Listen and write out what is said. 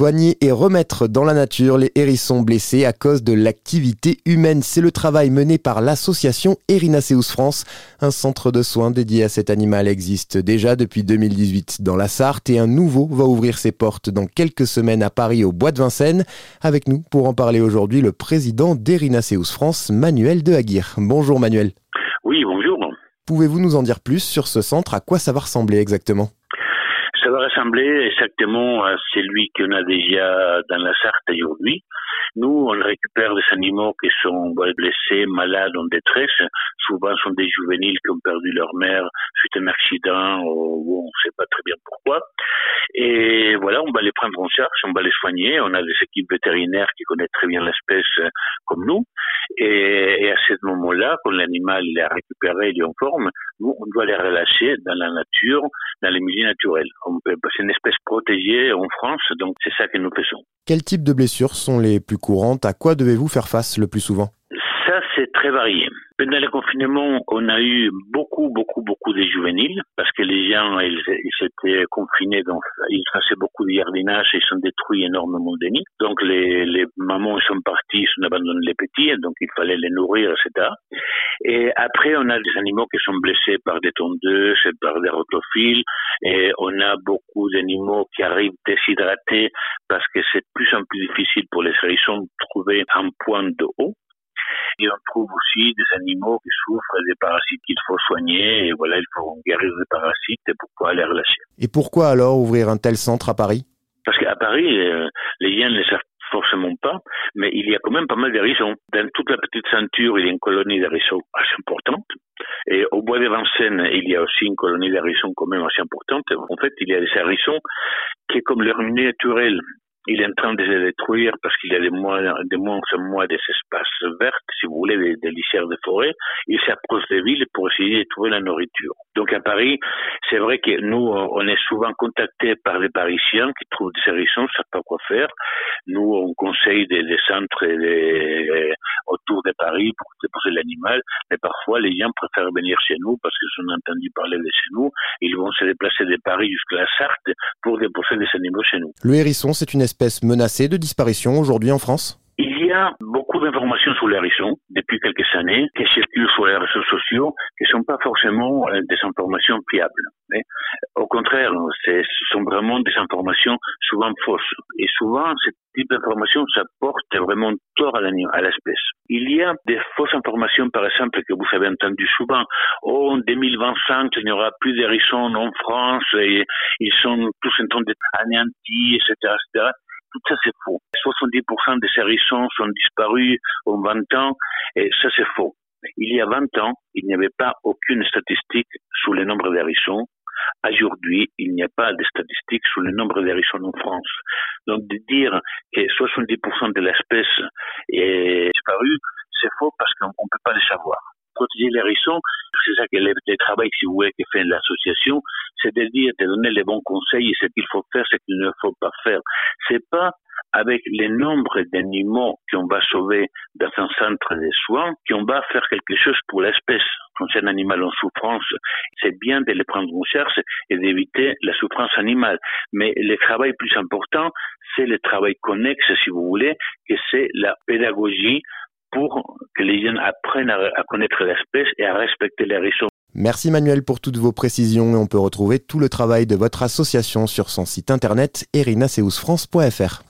Soigner et remettre dans la nature les hérissons blessés à cause de l'activité humaine. C'est le travail mené par l'association Erinaceus France. Un centre de soins dédié à cet animal existe déjà depuis 2018 dans la Sarthe et un nouveau va ouvrir ses portes dans quelques semaines à Paris au Bois de Vincennes. Avec nous pour en parler aujourd'hui, le président d'Erinaceus France, Manuel de Aguirre. Bonjour Manuel. Oui, bonjour. Pouvez-vous nous en dire plus sur ce centre? À quoi ça va ressembler exactement? Ressembler exactement à celui qu'on a déjà dans la Sarthe aujourd'hui. Nous, on récupère des animaux qui sont blessés, malades, en détresse. Souvent, ce sont des juvéniles qui ont perdu leur mère suite à un accident ou on ne sait pas très bien pourquoi. Et voilà, on va les prendre en charge, on va les soigner. On a des équipes vétérinaires qui connaissent très bien l'espèce comme nous. Et, à ce moment-là, quand l'animal est récupéré, il est en forme, nous, on doit les relâcher dans la nature, dans les milieux naturels. C'est une espèce protégée en France, donc c'est ça que nous faisons. Quel type de blessures sont les plus courantes? À quoi devez-vous faire face le plus souvent? Très varié. Pendant le confinement, on a eu beaucoup, beaucoup, beaucoup de juvéniles parce que les gens, ils, ils étaient confinés, donc ils faisaient beaucoup de jardinage et ils ont détruit énormément de nids. Donc les, les mamans sont parties, ils ont abandonné les petits, donc il fallait les nourrir, etc. Et après, on a des animaux qui sont blessés par des tondeuses, par des rotophiles, et on a beaucoup d'animaux qui arrivent déshydratés parce que c'est de plus en plus difficile pour les hérissons de trouver un point de haut. Et on trouve aussi des animaux qui souffrent des parasites qu'il faut soigner. Et voilà, il faut guérir les parasites pour pouvoir les relâcher. Et pourquoi alors ouvrir un tel centre à Paris? Parce qu'à Paris, euh, les liens ne les savent forcément pas, mais il y a quand même pas mal d'hérissons. Dans toute la petite ceinture, il y a une colonie d'hérissons assez importante. Et au bois de Vincennes, il y a aussi une colonie d'hérissons quand même assez importante. En fait, il y a des hérissons qui, comme leur naturel, il est en train de les détruire parce qu'il y a de moins, de moins moins des espaces verts, si vous voulez, des, des lisières de forêt. Il s'approche des villes pour essayer de trouver la nourriture. Donc à Paris, c'est vrai que nous, on est souvent contactés par les Parisiens qui trouvent des hérissons, ne savent pas quoi faire. Nous, on conseille des, des centres des, autour de Paris pour déposer l'animal, mais parfois les gens préfèrent venir chez nous parce qu'ils ont entendu parler de chez nous. Ils vont se déplacer de Paris jusqu'à la Sarthe pour déposer des animaux chez nous. Le hérisson, c'est une espèce menacée de disparition aujourd'hui en France? Y a beaucoup d'informations sur les hérissons depuis quelques années qui circulent sur les réseaux sociaux qui ne sont pas forcément euh, des informations fiables. Au contraire, ce sont vraiment des informations souvent fausses. Et souvent, ce type d'information, ça porte vraiment tort à l'espèce. Il y a des fausses informations, par exemple, que vous avez entendues souvent. Oh, en 2025, il n'y aura plus d'hérissons en France et ils sont tous en train d'être anéantis, etc tout ça c'est faux. 70% des hérissons sont disparus en 20 ans et ça c'est faux. Il y a 20 ans, il n'y avait pas aucune statistique sur le nombre d'hérissons. Aujourd'hui, il n'y a pas de statistiques sur le nombre d'hérissons en France. Donc de dire que 70% de l'espèce est disparue, c'est faux parce qu'on ne peut pas le savoir protéger les hérissons, c'est ça que le, le, travail, si vous voulez, que fait l'association, c'est de dire, de donner les bons conseils ce qu'il faut faire, ce qu'il ne faut pas faire. C'est pas avec le nombre d'animaux qu'on va sauver dans un centre de soins qu'on va faire quelque chose pour l'espèce. Quand c'est un animal en souffrance, c'est bien de le prendre en charge et d'éviter la souffrance animale. Mais le travail plus important, c'est le travail connexe, si vous voulez, que c'est la pédagogie pour que les jeunes apprennent à, connaître l'espèce et à respecter les risques. Merci Manuel pour toutes vos précisions et on peut retrouver tout le travail de votre association sur son site internet erinaceusfrance.fr.